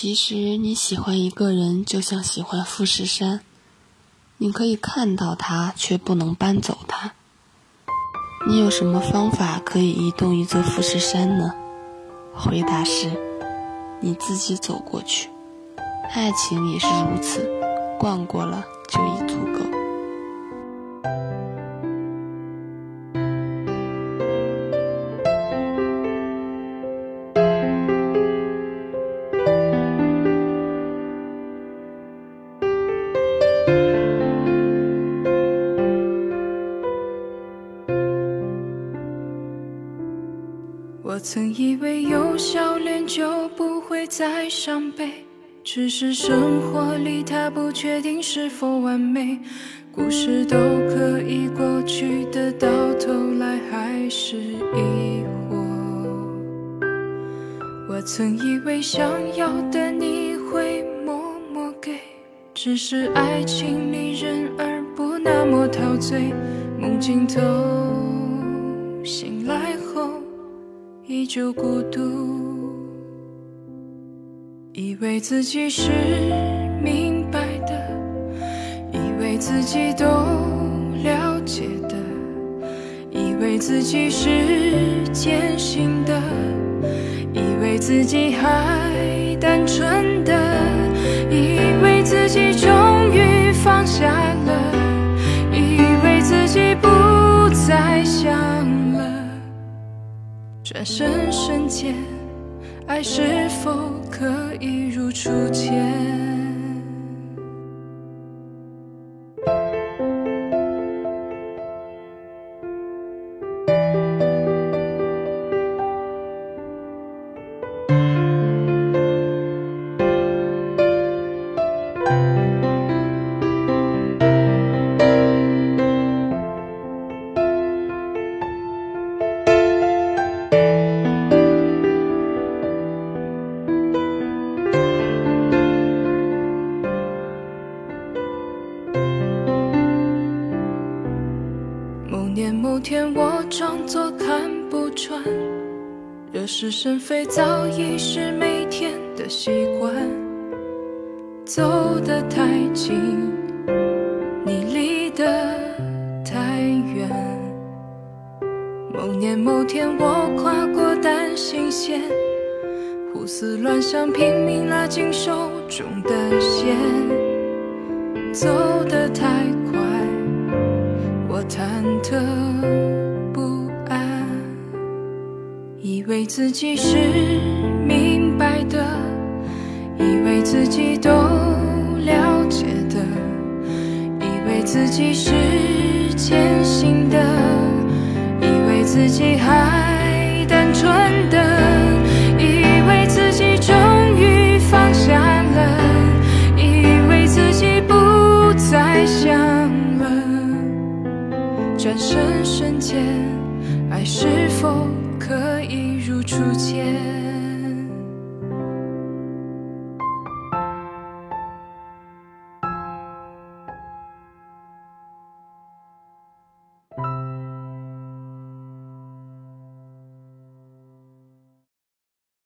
其实你喜欢一个人，就像喜欢富士山，你可以看到它，却不能搬走它。你有什么方法可以移动一座富士山呢？回答是：你自己走过去。爱情也是如此，逛过了我曾以为有笑脸就不会再伤悲，只是生活里它不确定是否完美，故事都可以过去的，到头来还是疑惑。我曾以为想要的你会默默给，只是爱情里人儿不那么陶醉，梦境头就孤独，以为自己是明白的，以为自己都了解的，以为自己是坚信的，以为自己还单纯的，以为自己转身瞬间，爱是否可以如初见？某天我装作看不穿，惹是生非早已是每天的习惯。走得太近，你离得太远。某年某天我跨过单行线，胡思乱想，拼命拉紧手中的线。走的不安。以为自己是明白的，以为自己都了解的，以为自己是坚信的，转身瞬间，爱是否？可以如初见。